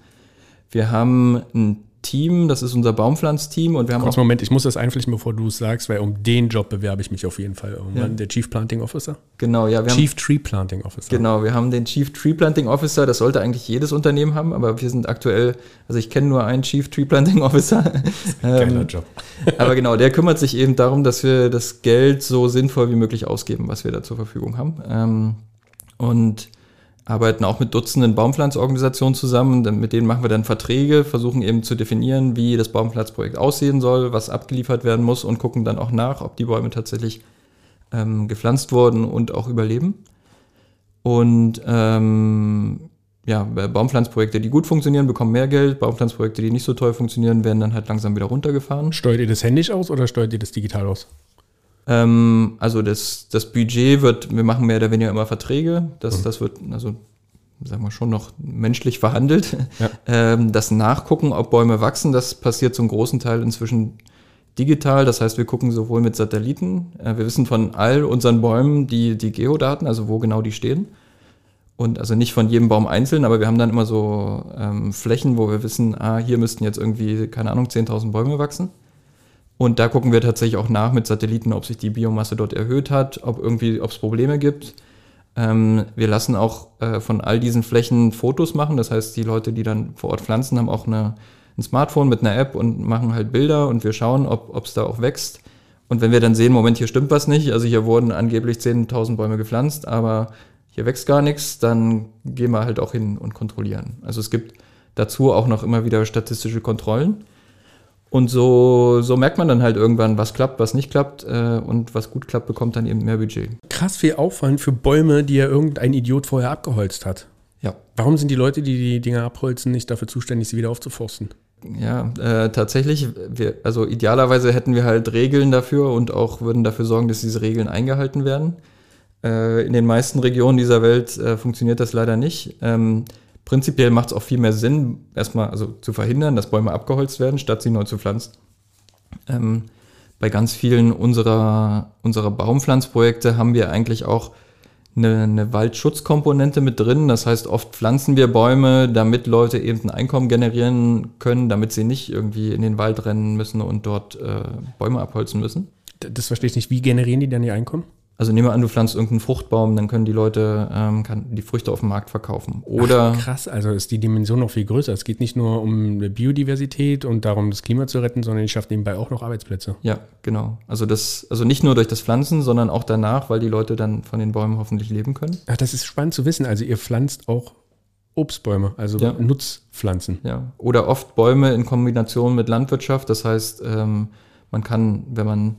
wir haben ein Team, das ist unser Baumpflanzteam und wir haben Kurz auch Moment, ich muss das einflechten, bevor du es sagst, weil um den Job bewerbe ich mich auf jeden Fall irgendwann. Ja. Der Chief Planting Officer. genau, ja, wir haben Chief Tree Planting Officer. Genau, wir haben den Chief Tree Planting Officer, das sollte eigentlich jedes Unternehmen haben, aber wir sind aktuell, also ich kenne nur einen Chief Tree Planting Officer. Geiler Ähm, Job. aber genau, der kümmert sich eben darum, dass wir das Geld so sinnvoll wie möglich ausgeben, was wir da zur Verfügung haben. Ähm, und arbeiten auch mit Dutzenden Baumpflanzorganisationen zusammen. Mit denen machen wir dann Verträge, versuchen eben zu definieren, wie das Baumpflanzprojekt aussehen soll, was abgeliefert werden muss und gucken dann auch nach, ob die Bäume tatsächlich ähm, gepflanzt wurden und auch überleben. Und ähm, ja, Baumpflanzprojekte, die gut funktionieren, bekommen mehr Geld. Baumpflanzprojekte, die nicht so toll funktionieren, werden dann halt langsam wieder runtergefahren. Steuert ihr das händisch aus oder steuert ihr das digital aus? Ähm, also das, das Budget wird, wir machen mehr oder weniger immer Verträge. Das, das wird, also sagen wir schon noch menschlich verhandelt. Ja. Ähm, das Nachgucken, ob Bäume wachsen, das passiert zum großen Teil inzwischen digital. Das heißt, wir gucken sowohl mit Satelliten, äh, wir wissen von all unseren Bäumen die, die Geodaten, also wo genau die stehen. Und also nicht von jedem Baum einzeln, aber wir haben dann immer so ähm, Flächen, wo wir wissen, ah, hier müssten jetzt irgendwie, keine Ahnung, 10.000 Bäume wachsen. Und da gucken wir tatsächlich auch nach mit Satelliten, ob sich die Biomasse dort erhöht hat, ob irgendwie, ob es Probleme gibt. Ähm, wir lassen auch äh, von all diesen Flächen Fotos machen. Das heißt, die Leute, die dann vor Ort pflanzen, haben auch eine, ein Smartphone mit einer App und machen halt Bilder und wir schauen, ob es da auch wächst. Und wenn wir dann sehen, Moment, hier stimmt was nicht, also hier wurden angeblich 10.000 Bäume gepflanzt, aber hier wächst gar nichts, dann gehen wir halt auch hin und kontrollieren. Also es gibt dazu auch noch immer wieder statistische Kontrollen. Und so, so merkt man dann halt irgendwann, was klappt, was nicht klappt. Äh, und was gut klappt, bekommt dann eben mehr Budget. Krass viel Aufwand für Bäume, die ja irgendein Idiot vorher abgeholzt hat. Ja. Warum sind die Leute, die die Dinger abholzen, nicht dafür zuständig, sie wieder aufzuforsten? Ja, äh, tatsächlich, wir, also idealerweise hätten wir halt Regeln dafür und auch würden dafür sorgen, dass diese Regeln eingehalten werden. Äh, in den meisten Regionen dieser Welt äh, funktioniert das leider nicht. Ähm, Prinzipiell macht es auch viel mehr Sinn, erstmal also zu verhindern, dass Bäume abgeholzt werden, statt sie neu zu pflanzen. Ähm, bei ganz vielen unserer, unserer Baumpflanzprojekte haben wir eigentlich auch eine, eine Waldschutzkomponente mit drin. Das heißt, oft pflanzen wir Bäume, damit Leute eben ein Einkommen generieren können, damit sie nicht irgendwie in den Wald rennen müssen und dort äh, Bäume abholzen müssen. Das verstehe ich nicht. Wie generieren die dann ihr Einkommen? Also nehmen wir an, du pflanzt irgendeinen Fruchtbaum, dann können die Leute ähm, kann die Früchte auf dem Markt verkaufen. Oder Ach, krass, also ist die Dimension noch viel größer. Es geht nicht nur um Biodiversität und darum, das Klima zu retten, sondern ich schaffe nebenbei auch noch Arbeitsplätze. Ja, genau. Also das, also nicht nur durch das Pflanzen, sondern auch danach, weil die Leute dann von den Bäumen hoffentlich leben können. Ach, das ist spannend zu wissen. Also ihr pflanzt auch Obstbäume, also ja. Nutzpflanzen. Ja. Oder oft Bäume in Kombination mit Landwirtschaft. Das heißt, ähm, man kann, wenn man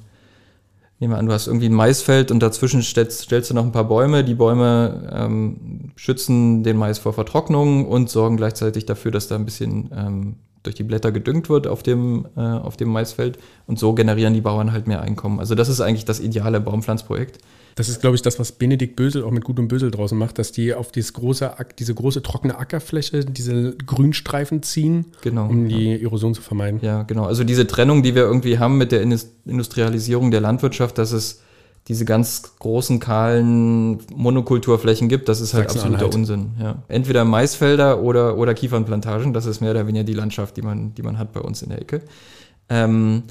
Nehmen wir an, du hast irgendwie ein Maisfeld und dazwischen stellst, stellst du noch ein paar Bäume. Die Bäume ähm, schützen den Mais vor Vertrocknung und sorgen gleichzeitig dafür, dass da ein bisschen ähm, durch die Blätter gedüngt wird auf dem, äh, auf dem Maisfeld. Und so generieren die Bauern halt mehr Einkommen. Also das ist eigentlich das ideale Baumpflanzprojekt. Das ist, glaube ich, das, was Benedikt Bösel auch mit Gut und Bösel draußen macht, dass die auf dieses große, diese große trockene Ackerfläche diese Grünstreifen ziehen, genau, um die Erosion zu vermeiden. Ja, genau. Also diese Trennung, die wir irgendwie haben mit der Industrialisierung der Landwirtschaft, dass es diese ganz großen, kahlen Monokulturflächen gibt, das ist halt absoluter Unsinn. Ja. Entweder Maisfelder oder, oder Kiefernplantagen, das ist mehr oder weniger die Landschaft, die man, die man hat bei uns in der Ecke. Ähm,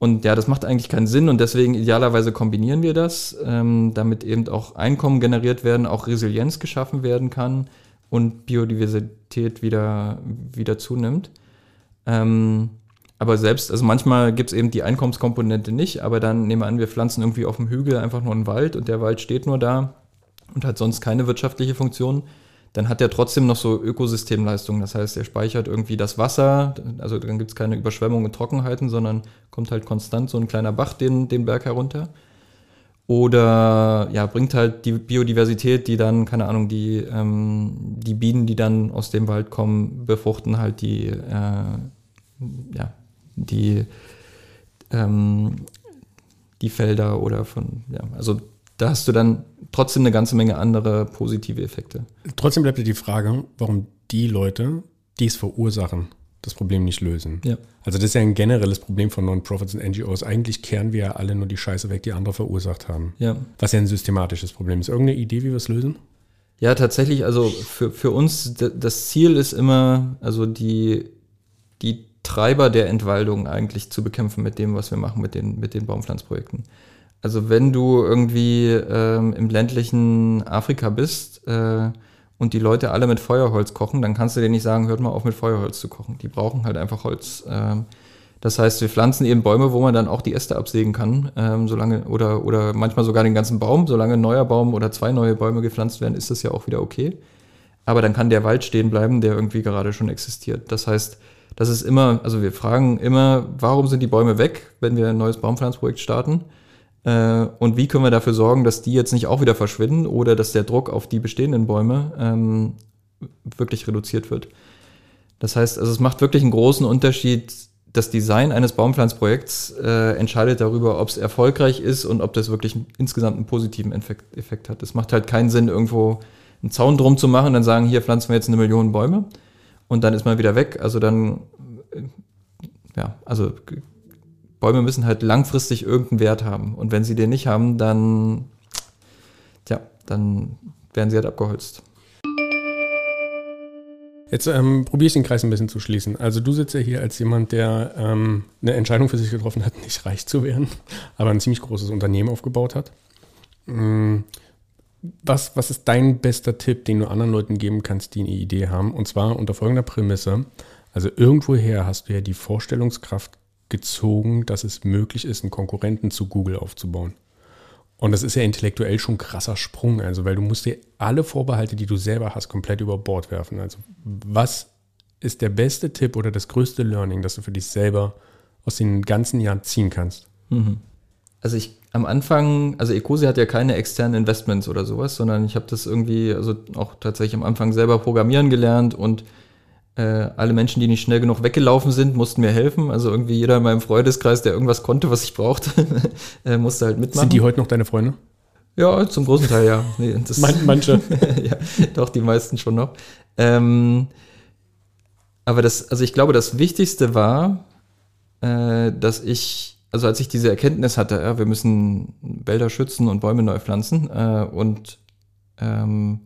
und ja, das macht eigentlich keinen Sinn und deswegen idealerweise kombinieren wir das, ähm, damit eben auch Einkommen generiert werden, auch Resilienz geschaffen werden kann und Biodiversität wieder, wieder zunimmt. Ähm, aber selbst, also manchmal gibt es eben die Einkommenskomponente nicht, aber dann nehmen wir an, wir pflanzen irgendwie auf dem Hügel einfach nur einen Wald und der Wald steht nur da und hat sonst keine wirtschaftliche Funktion dann hat er trotzdem noch so Ökosystemleistungen. Das heißt, er speichert irgendwie das Wasser, also dann gibt es keine Überschwemmungen und Trockenheiten, sondern kommt halt konstant so ein kleiner Bach den, den Berg herunter. Oder ja, bringt halt die Biodiversität, die dann, keine Ahnung, die, ähm, die Bienen, die dann aus dem Wald kommen, befruchten halt die, äh, ja, die, ähm, die Felder oder von, ja, also da hast du dann trotzdem eine ganze Menge andere positive Effekte. Trotzdem bleibt dir die Frage, warum die Leute, die es verursachen, das Problem nicht lösen. Ja. Also das ist ja ein generelles Problem von Non-Profits und NGOs. Eigentlich kehren wir ja alle nur die Scheiße weg, die andere verursacht haben. Ja. Was ja ein systematisches Problem ist. Irgendeine Idee, wie wir es lösen? Ja, tatsächlich, also für, für uns, das Ziel ist immer, also die, die Treiber der Entwaldung eigentlich zu bekämpfen mit dem, was wir machen mit den, mit den Baumpflanzprojekten. Also wenn du irgendwie ähm, im ländlichen Afrika bist äh, und die Leute alle mit Feuerholz kochen, dann kannst du denen nicht sagen, hört mal auf mit Feuerholz zu kochen. Die brauchen halt einfach Holz. Ähm, das heißt, wir pflanzen eben Bäume, wo man dann auch die Äste absägen kann, ähm, solange oder oder manchmal sogar den ganzen Baum, solange ein neuer Baum oder zwei neue Bäume gepflanzt werden, ist das ja auch wieder okay. Aber dann kann der Wald stehen bleiben, der irgendwie gerade schon existiert. Das heißt, das ist immer, also wir fragen immer, warum sind die Bäume weg, wenn wir ein neues Baumpflanzprojekt starten? Äh, und wie können wir dafür sorgen, dass die jetzt nicht auch wieder verschwinden oder dass der Druck auf die bestehenden Bäume ähm, wirklich reduziert wird. Das heißt, also es macht wirklich einen großen Unterschied. Das Design eines Baumpflanzprojekts äh, entscheidet darüber, ob es erfolgreich ist und ob das wirklich insgesamt einen positiven Effekt, Effekt hat. Es macht halt keinen Sinn, irgendwo einen Zaun drum zu machen, dann sagen, hier pflanzen wir jetzt eine Million Bäume und dann ist man wieder weg. Also dann, äh, ja, also Bäume müssen halt langfristig irgendeinen Wert haben. Und wenn sie den nicht haben, dann, ja, dann werden sie halt abgeholzt. Jetzt ähm, probiere ich den Kreis ein bisschen zu schließen. Also du sitzt ja hier als jemand, der ähm, eine Entscheidung für sich getroffen hat, nicht reich zu werden, aber ein ziemlich großes Unternehmen aufgebaut hat. Mhm. Was, was ist dein bester Tipp, den du anderen Leuten geben kannst, die eine Idee haben? Und zwar unter folgender Prämisse. Also irgendwoher hast du ja die Vorstellungskraft gezogen, dass es möglich ist, einen Konkurrenten zu Google aufzubauen. Und das ist ja intellektuell schon ein krasser Sprung, also weil du musst dir alle Vorbehalte, die du selber hast, komplett über Bord werfen. Also was ist der beste Tipp oder das größte Learning, das du für dich selber aus den ganzen Jahren ziehen kannst? Mhm. Also ich am Anfang, also Ecosi hat ja keine externen Investments oder sowas, sondern ich habe das irgendwie, also auch tatsächlich am Anfang selber programmieren gelernt und äh, alle Menschen, die nicht schnell genug weggelaufen sind, mussten mir helfen. Also irgendwie jeder in meinem Freundeskreis, der irgendwas konnte, was ich brauchte, äh, musste halt mitmachen. Sind die heute noch deine Freunde? Ja, zum großen Teil ja. Nee, Man, manche. ja, doch, die meisten schon noch. Ähm, aber das, also ich glaube, das Wichtigste war, äh, dass ich, also als ich diese Erkenntnis hatte, ja, wir müssen Wälder schützen und Bäume neu pflanzen äh, und ähm,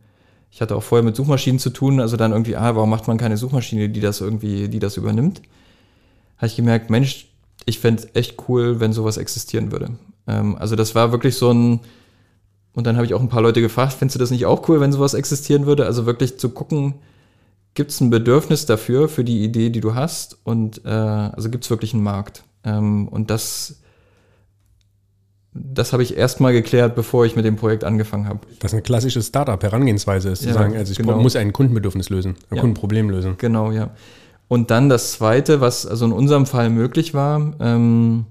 ich hatte auch vorher mit Suchmaschinen zu tun, also dann irgendwie, ah, warum macht man keine Suchmaschine, die das irgendwie, die das übernimmt? Habe ich gemerkt, Mensch, ich fände echt cool, wenn sowas existieren würde. Ähm, also das war wirklich so ein, und dann habe ich auch ein paar Leute gefragt, findest du das nicht auch cool, wenn sowas existieren würde? Also wirklich zu gucken, gibt es ein Bedürfnis dafür, für die Idee, die du hast? Und äh, also gibt es wirklich einen Markt? Ähm, und das das habe ich erstmal geklärt, bevor ich mit dem Projekt angefangen habe. Das ist eine klassische Startup-Herangehensweise ist, zu ja, sagen, also ich genau. muss ein Kundenbedürfnis lösen, ein ja. Kundenproblem lösen. Genau, ja. Und dann das Zweite, was also in unserem Fall möglich war, ähm,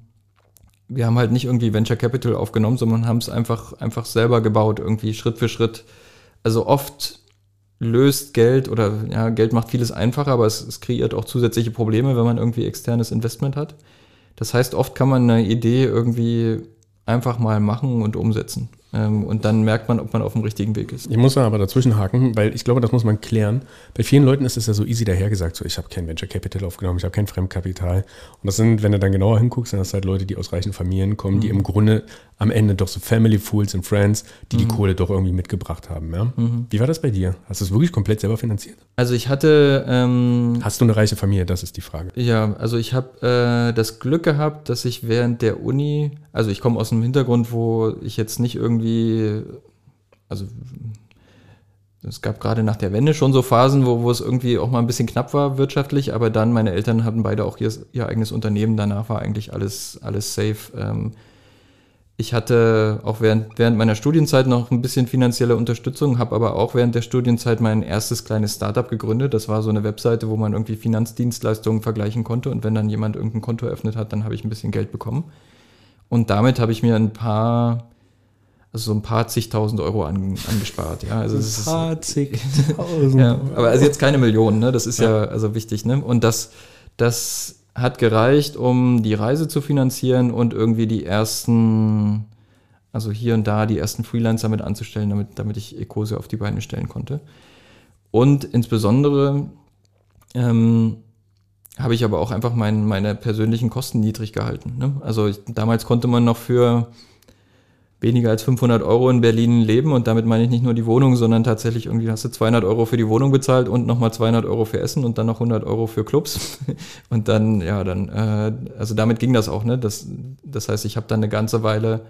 wir haben halt nicht irgendwie Venture Capital aufgenommen, sondern haben es einfach, einfach selber gebaut, irgendwie Schritt für Schritt. Also oft löst Geld oder ja, Geld macht vieles einfacher, aber es, es kreiert auch zusätzliche Probleme, wenn man irgendwie externes Investment hat. Das heißt, oft kann man eine Idee irgendwie einfach mal machen und umsetzen. Ähm, und dann merkt man, ob man auf dem richtigen Weg ist. Ich muss aber dazwischen haken, weil ich glaube, das muss man klären. Bei vielen Leuten ist es ja so easy dahergesagt, so ich habe kein Venture Capital aufgenommen, ich habe kein Fremdkapital. Und das sind, wenn du dann genauer hinguckst, sind das halt Leute, die aus reichen Familien kommen, mhm. die im Grunde am Ende doch so Family Fools and Friends, die mhm. die Kohle doch irgendwie mitgebracht haben. Ja? Mhm. Wie war das bei dir? Hast du es wirklich komplett selber finanziert? Also ich hatte... Ähm, Hast du eine reiche Familie? Das ist die Frage. Ja, also ich habe äh, das Glück gehabt, dass ich während der Uni, also ich komme aus einem Hintergrund, wo ich jetzt nicht irgendwie, also es gab gerade nach der Wende schon so Phasen, wo, wo es irgendwie auch mal ein bisschen knapp war wirtschaftlich, aber dann meine Eltern hatten beide auch ihr, ihr eigenes Unternehmen, danach war eigentlich alles, alles safe. Ähm, ich hatte auch während, während meiner Studienzeit noch ein bisschen finanzielle Unterstützung, habe aber auch während der Studienzeit mein erstes kleines Startup gegründet. Das war so eine Webseite, wo man irgendwie Finanzdienstleistungen vergleichen konnte und wenn dann jemand irgendein Konto eröffnet hat, dann habe ich ein bisschen Geld bekommen. Und damit habe ich mir ein paar, also so ein paar zigtausend Euro an, angespart. Ja, also ein paar zigtausend. ja, aber also jetzt keine Millionen, ne? Das ist ja, ja also wichtig, ne? Und das, das hat gereicht, um die Reise zu finanzieren und irgendwie die ersten, also hier und da die ersten Freelancer mit anzustellen, damit, damit ich Ecose auf die Beine stellen konnte. Und insbesondere ähm, habe ich aber auch einfach mein, meine persönlichen Kosten niedrig gehalten. Ne? Also ich, damals konnte man noch für weniger als 500 Euro in Berlin leben und damit meine ich nicht nur die Wohnung, sondern tatsächlich irgendwie hast du 200 Euro für die Wohnung bezahlt und nochmal 200 Euro für Essen und dann noch 100 Euro für Clubs und dann, ja, dann, äh, also damit ging das auch, ne? Das, das heißt, ich habe dann eine ganze Weile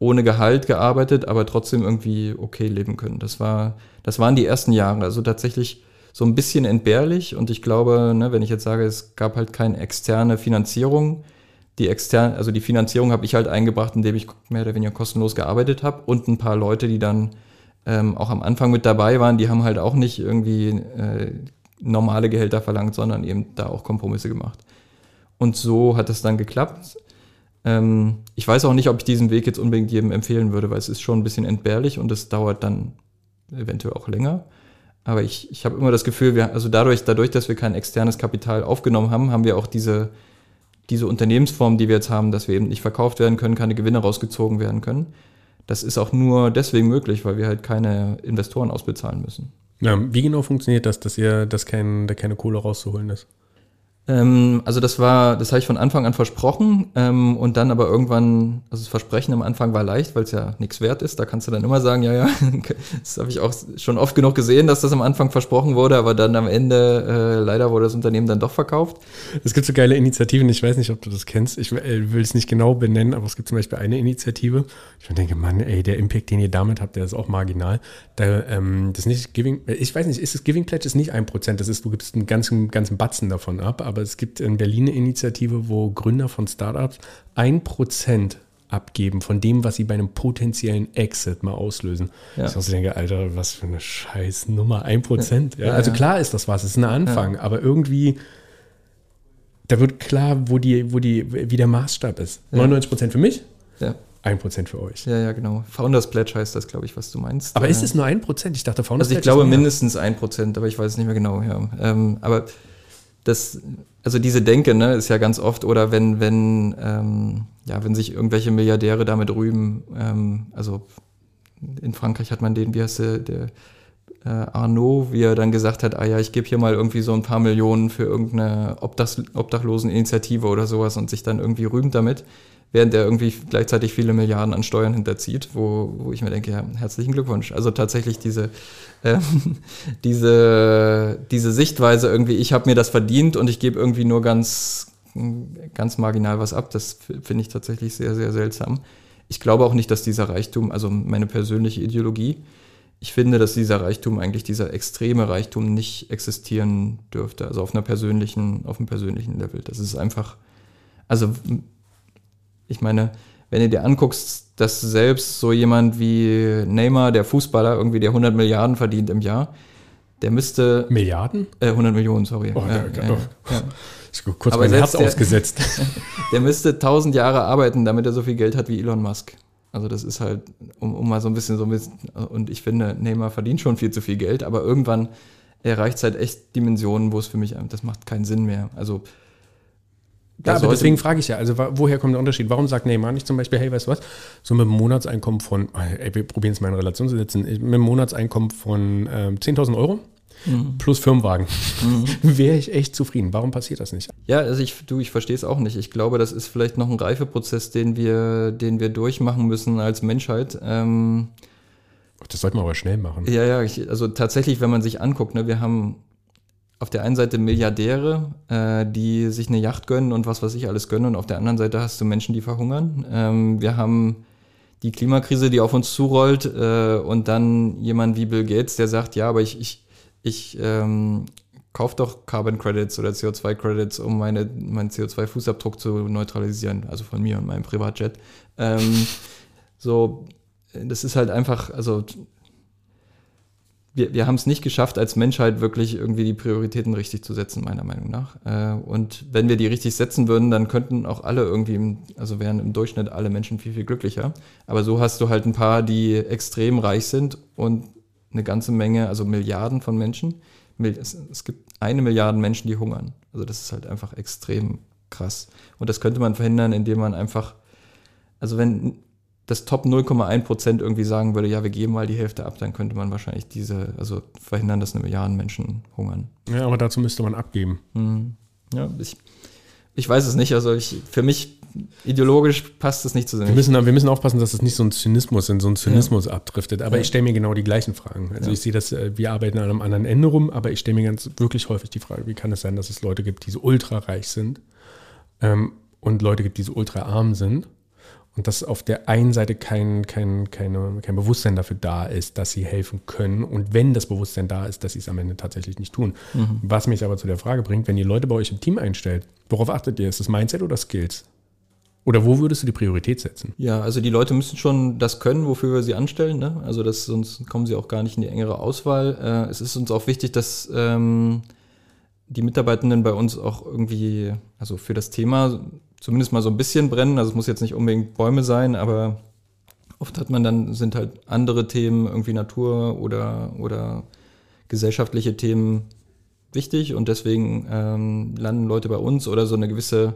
ohne Gehalt gearbeitet, aber trotzdem irgendwie okay leben können. Das war, das waren die ersten Jahre, also tatsächlich so ein bisschen entbehrlich und ich glaube, ne, wenn ich jetzt sage, es gab halt keine externe Finanzierung, die externe, also die Finanzierung habe ich halt eingebracht, indem ich mehr oder weniger kostenlos gearbeitet habe und ein paar Leute, die dann ähm, auch am Anfang mit dabei waren, die haben halt auch nicht irgendwie äh, normale Gehälter verlangt, sondern eben da auch Kompromisse gemacht. Und so hat es dann geklappt. Ähm, ich weiß auch nicht, ob ich diesen Weg jetzt unbedingt jedem empfehlen würde, weil es ist schon ein bisschen entbehrlich und es dauert dann eventuell auch länger. Aber ich, ich habe immer das Gefühl, wir, also dadurch, dadurch, dass wir kein externes Kapital aufgenommen haben, haben wir auch diese, diese Unternehmensform, die wir jetzt haben, dass wir eben nicht verkauft werden können, keine Gewinne rausgezogen werden können. Das ist auch nur deswegen möglich, weil wir halt keine Investoren ausbezahlen müssen. Ja, wie genau funktioniert das, dass ihr, dass kein, da keine Kohle rauszuholen ist? Ähm, also das war, das habe ich von Anfang an versprochen ähm, und dann aber irgendwann, also das Versprechen am Anfang war leicht, weil es ja nichts wert ist. Da kannst du dann immer sagen, ja, ja, das habe ich auch schon oft genug gesehen, dass das am Anfang versprochen wurde, aber dann am Ende äh, leider wurde das Unternehmen dann doch verkauft. Es gibt so geile Initiativen, ich weiß nicht, ob du das kennst, ich äh, will es nicht genau benennen, aber es gibt zum Beispiel eine Initiative. Ich denke, Mann, ey, der Impact, den ihr damit habt, der ist auch marginal. Da, ähm, das nicht Giving, ich weiß nicht, ist das Giving Pledge ist nicht ein Prozent, das ist, du gibst einen ganzen, ganzen Batzen davon ab, aber aber es gibt in Berlin eine Initiative, wo Gründer von Startups ein Prozent abgeben von dem, was sie bei einem potenziellen Exit mal auslösen. Ja. Ich also denke, Alter, was für eine scheiß Nummer, ein Prozent. Ja, also klar ist das was, es ist ein Anfang, aber irgendwie, da wird klar, wo die, wo die, wie der Maßstab ist. 99 Prozent für mich, ja. 1% für euch. Ja, ja, genau. Founders Pledge heißt das, glaube ich, was du meinst. Aber ist es nur 1%? Ich dachte, Founders Pledge. Also ich glaube mindestens 1%, aber ich weiß es nicht mehr genau. Ja. Ähm, aber das, also diese Denke, ne, ist ja ganz oft, oder wenn, wenn, ähm, ja, wenn sich irgendwelche Milliardäre damit rühmen, ähm, also in Frankreich hat man den, wie heißt der, der äh, Arnaud, wie er dann gesagt hat, ah ja, ich gebe hier mal irgendwie so ein paar Millionen für irgendeine Obdach, Obdachloseninitiative oder sowas und sich dann irgendwie rühmt damit während er irgendwie gleichzeitig viele Milliarden an Steuern hinterzieht, wo, wo ich mir denke, ja, herzlichen Glückwunsch. Also tatsächlich diese, ähm, diese, diese Sichtweise irgendwie, ich habe mir das verdient und ich gebe irgendwie nur ganz, ganz marginal was ab, das finde ich tatsächlich sehr, sehr seltsam. Ich glaube auch nicht, dass dieser Reichtum, also meine persönliche Ideologie, ich finde, dass dieser Reichtum eigentlich, dieser extreme Reichtum nicht existieren dürfte, also auf einer persönlichen, auf einem persönlichen Level. Das ist einfach, also ich meine, wenn du dir anguckst, dass selbst so jemand wie Neymar, der Fußballer, irgendwie der 100 Milliarden verdient im Jahr, der müsste. Milliarden? Äh, 100 Millionen, sorry. Oh, ja, ja, ja, ja. Ich kurz Aber mein Herz der, ausgesetzt. der müsste 1000 Jahre arbeiten, damit er so viel Geld hat wie Elon Musk. Also das ist halt, um, um mal so ein bisschen so ein bisschen, und ich finde, Neymar verdient schon viel zu viel Geld, aber irgendwann erreicht es halt echt Dimensionen, wo es für mich, das macht keinen Sinn mehr. Also ja, aber deswegen frage ich ja, also woher kommt der Unterschied? Warum sagt Neymar nicht zum Beispiel, hey, weißt du was, so mit einem Monatseinkommen von, ey, wir probieren es mal in Relation zu setzen, mit einem Monatseinkommen von ähm, 10.000 Euro mhm. plus Firmenwagen, mhm. wäre ich echt zufrieden. Warum passiert das nicht? Ja, also ich, du, ich verstehe es auch nicht. Ich glaube, das ist vielleicht noch ein Reifeprozess, den wir, den wir durchmachen müssen als Menschheit. Ähm, das sollte man aber schnell machen. Ja, ja, ich, also tatsächlich, wenn man sich anguckt, ne, wir haben auf der einen Seite Milliardäre, äh, die sich eine Yacht gönnen und was weiß ich alles gönnen, und auf der anderen Seite hast du Menschen, die verhungern. Ähm, wir haben die Klimakrise, die auf uns zurollt, äh, und dann jemand wie Bill Gates, der sagt, ja, aber ich, ich, ich ähm, kauf doch Carbon Credits oder CO2 Credits, um meine, meinen CO2-Fußabdruck zu neutralisieren, also von mir und meinem Privatjet. Ähm, so, das ist halt einfach, also wir, wir haben es nicht geschafft, als Menschheit wirklich irgendwie die Prioritäten richtig zu setzen, meiner Meinung nach. Äh, und wenn wir die richtig setzen würden, dann könnten auch alle irgendwie, also wären im Durchschnitt alle Menschen viel, viel glücklicher. Aber so hast du halt ein paar, die extrem reich sind und eine ganze Menge, also Milliarden von Menschen. Es gibt eine Milliarde Menschen, die hungern. Also das ist halt einfach extrem krass. Und das könnte man verhindern, indem man einfach, also wenn das Top 0,1 Prozent irgendwie sagen würde, ja, wir geben mal die Hälfte ab, dann könnte man wahrscheinlich diese, also verhindern, dass eine Milliarde Menschen hungern. Ja, aber dazu müsste man abgeben. Mhm. Ja, ich, ich weiß es nicht. Also ich, für mich ideologisch passt es nicht zusammen. Wir müssen, wir müssen aufpassen, dass es nicht so ein Zynismus in so einen Zynismus ja. abdriftet. Aber ja. ich stelle mir genau die gleichen Fragen. Also ja. ich sehe das, äh, wir arbeiten an einem anderen Ende rum, aber ich stelle mir ganz wirklich häufig die Frage, wie kann es sein, dass es Leute gibt, die so ultra reich sind ähm, und Leute gibt, die so ultra arm sind und dass auf der einen Seite kein, kein, keine, kein Bewusstsein dafür da ist, dass sie helfen können. Und wenn das Bewusstsein da ist, dass sie es am Ende tatsächlich nicht tun. Mhm. Was mich aber zu der Frage bringt, wenn ihr Leute bei euch im Team einstellt, worauf achtet ihr? Ist das Mindset oder Skills? Oder wo würdest du die Priorität setzen? Ja, also die Leute müssen schon das können, wofür wir sie anstellen. Ne? Also das, sonst kommen sie auch gar nicht in die engere Auswahl. Äh, es ist uns auch wichtig, dass ähm, die Mitarbeitenden bei uns auch irgendwie, also für das Thema zumindest mal so ein bisschen brennen. Also es muss jetzt nicht unbedingt Bäume sein, aber oft hat man dann, sind halt andere Themen, irgendwie Natur oder, oder gesellschaftliche Themen wichtig und deswegen ähm, landen Leute bei uns oder so eine gewisse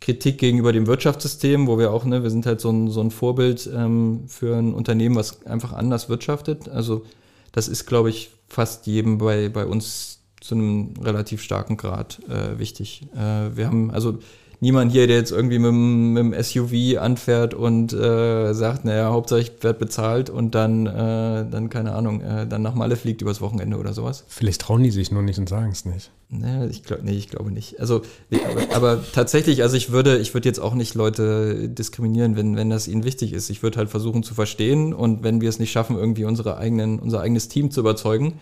Kritik gegenüber dem Wirtschaftssystem, wo wir auch, ne, wir sind halt so ein, so ein Vorbild ähm, für ein Unternehmen, was einfach anders wirtschaftet. Also das ist, glaube ich, fast jedem bei, bei uns zu einem relativ starken Grad äh, wichtig. Äh, wir haben also niemand hier, der jetzt irgendwie mit, mit dem SUV anfährt und äh, sagt, naja, Hauptsache ich werde bezahlt und dann, äh, dann keine Ahnung, äh, dann nach Malle fliegt übers Wochenende oder sowas. Vielleicht trauen die sich nur nicht und sagen es nicht. Naja, ich glaube nee, ich glaube nicht. Also, aber, aber, tatsächlich, also ich würde, ich würde jetzt auch nicht Leute diskriminieren, wenn, wenn das ihnen wichtig ist. Ich würde halt versuchen zu verstehen und wenn wir es nicht schaffen, irgendwie unsere eigenen, unser eigenes Team zu überzeugen,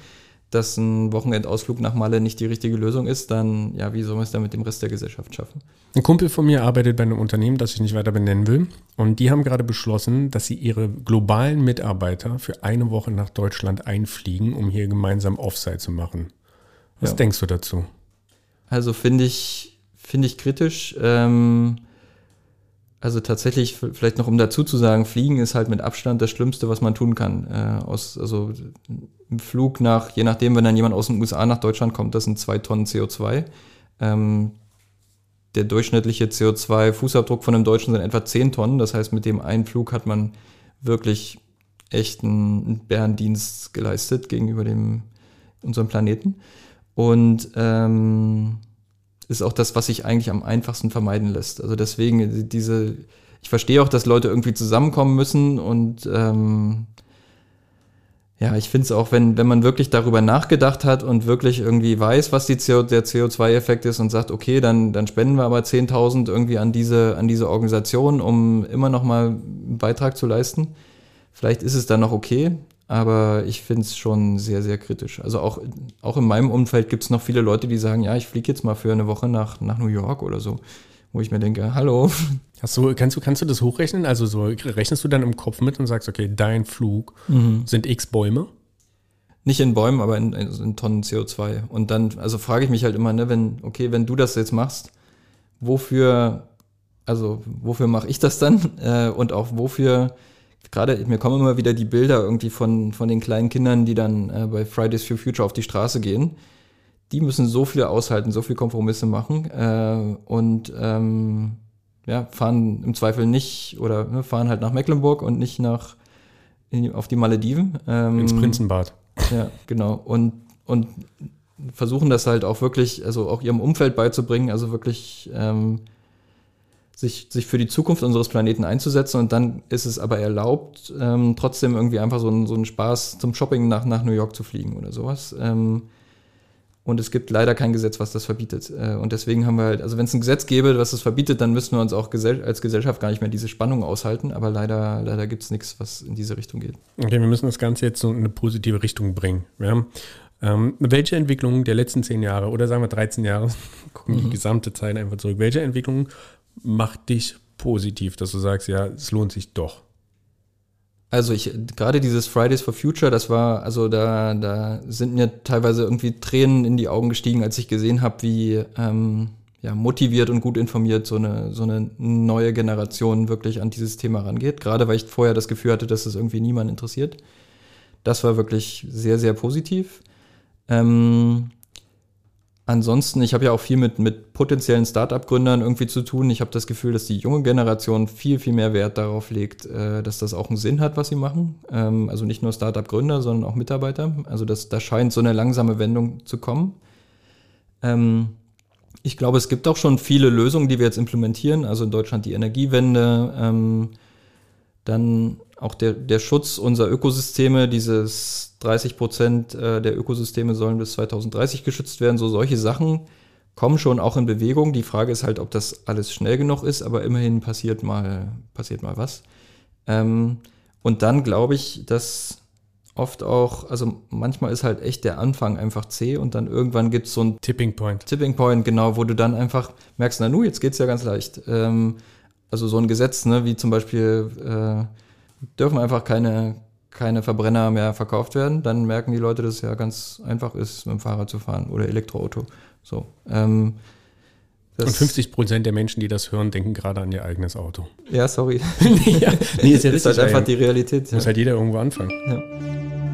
dass ein Wochenendausflug nach Malle nicht die richtige Lösung ist, dann, ja, wie soll man es dann mit dem Rest der Gesellschaft schaffen? Ein Kumpel von mir arbeitet bei einem Unternehmen, das ich nicht weiter benennen will. Und die haben gerade beschlossen, dass sie ihre globalen Mitarbeiter für eine Woche nach Deutschland einfliegen, um hier gemeinsam Offsite zu machen. Was ja. denkst du dazu? Also finde ich, finde ich kritisch. Ähm, also tatsächlich, vielleicht noch um dazu zu sagen, Fliegen ist halt mit Abstand das Schlimmste, was man tun kann. Äh, aus, also im Flug nach, je nachdem, wenn dann jemand aus den USA nach Deutschland kommt, das sind zwei Tonnen CO2. Ähm, der durchschnittliche CO2-Fußabdruck von einem Deutschen sind etwa zehn Tonnen. Das heißt, mit dem einen Flug hat man wirklich echt einen Bärendienst geleistet gegenüber dem, unserem Planeten. Und ähm, ist auch das, was sich eigentlich am einfachsten vermeiden lässt. Also deswegen diese, ich verstehe auch, dass Leute irgendwie zusammenkommen müssen und ähm, ja, ich finde es auch, wenn, wenn man wirklich darüber nachgedacht hat und wirklich irgendwie weiß, was die CO, der CO2-Effekt ist und sagt, okay, dann, dann spenden wir aber 10.000 irgendwie an diese, an diese Organisation, um immer noch mal einen Beitrag zu leisten. Vielleicht ist es dann noch okay, aber ich finde es schon sehr, sehr kritisch. Also auch, auch in meinem Umfeld gibt es noch viele Leute, die sagen, ja, ich fliege jetzt mal für eine Woche nach, nach New York oder so. Wo ich mir denke, hallo. Hast du, kannst, du, kannst du das hochrechnen? Also so rechnest du dann im Kopf mit und sagst, okay, dein Flug mhm. sind x Bäume? Nicht in Bäumen, aber in, in Tonnen CO2. Und dann, also frage ich mich halt immer, ne, wenn, okay, wenn du das jetzt machst, wofür, also wofür mache ich das dann? Äh, und auch wofür gerade, mir kommen immer wieder die Bilder irgendwie von, von den kleinen Kindern, die dann äh, bei Fridays for Future auf die Straße gehen. Die müssen so viel aushalten, so viel Kompromisse machen äh, und ähm, ja, fahren im Zweifel nicht oder ne, fahren halt nach Mecklenburg und nicht nach in, auf die Malediven. Ähm, Ins Prinzenbad. Ja, genau. Und, und versuchen das halt auch wirklich, also auch ihrem Umfeld beizubringen, also wirklich ähm, sich, sich für die Zukunft unseres Planeten einzusetzen und dann ist es aber erlaubt, ähm, trotzdem irgendwie einfach so, ein, so einen Spaß zum Shopping nach, nach New York zu fliegen oder sowas. Ähm, und es gibt leider kein Gesetz, was das verbietet. Äh, und deswegen haben wir halt, also wenn es ein Gesetz gäbe, was das verbietet, dann müssten wir uns auch gesell als Gesellschaft gar nicht mehr diese Spannung aushalten. Aber leider, leider gibt es nichts, was in diese Richtung geht. Okay, wir müssen das Ganze jetzt so in eine positive Richtung bringen. Ja? Ähm, welche Entwicklungen der letzten zehn Jahre oder sagen wir 13 Jahre, gucken mhm. die gesamte Zeit einfach zurück, welche Entwicklungen macht dich positiv, dass du sagst, ja, es lohnt sich doch? Also ich gerade dieses Fridays for Future, das war also da da sind mir teilweise irgendwie Tränen in die Augen gestiegen, als ich gesehen habe, wie ähm, ja, motiviert und gut informiert so eine so eine neue Generation wirklich an dieses Thema rangeht. Gerade weil ich vorher das Gefühl hatte, dass es irgendwie niemand interessiert. Das war wirklich sehr sehr positiv. Ähm, Ansonsten, ich habe ja auch viel mit, mit potenziellen Startup-Gründern irgendwie zu tun. Ich habe das Gefühl, dass die junge Generation viel, viel mehr Wert darauf legt, äh, dass das auch einen Sinn hat, was sie machen. Ähm, also nicht nur Startup-Gründer, sondern auch Mitarbeiter. Also das, da scheint so eine langsame Wendung zu kommen. Ähm, ich glaube, es gibt auch schon viele Lösungen, die wir jetzt implementieren. Also in Deutschland die Energiewende, ähm, dann auch der, der Schutz unserer Ökosysteme, dieses 30 Prozent äh, der Ökosysteme sollen bis 2030 geschützt werden, so solche Sachen kommen schon auch in Bewegung. Die Frage ist halt, ob das alles schnell genug ist, aber immerhin passiert mal, passiert mal was. Ähm, und dann glaube ich, dass oft auch, also manchmal ist halt echt der Anfang einfach zäh und dann irgendwann gibt es so ein Tipping Point. Tipping Point, genau, wo du dann einfach merkst, na nu, jetzt geht's ja ganz leicht. Ähm, also so ein Gesetz, ne, wie zum Beispiel äh, dürfen einfach keine, keine Verbrenner mehr verkauft werden, dann merken die Leute, dass es ja ganz einfach ist, mit dem Fahrrad zu fahren oder Elektroauto. So. Ähm, und 50 Prozent der Menschen, die das hören, denken gerade an ihr eigenes Auto. Ja, sorry. ja, nee, ist ja ist halt einfach die Realität. Ja. Muss halt jeder irgendwo anfangen. Ja.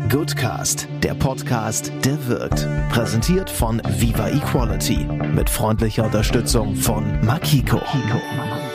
Goodcast, der Podcast, der wirkt. Präsentiert von Viva Equality mit freundlicher Unterstützung von Makiko. Makiko.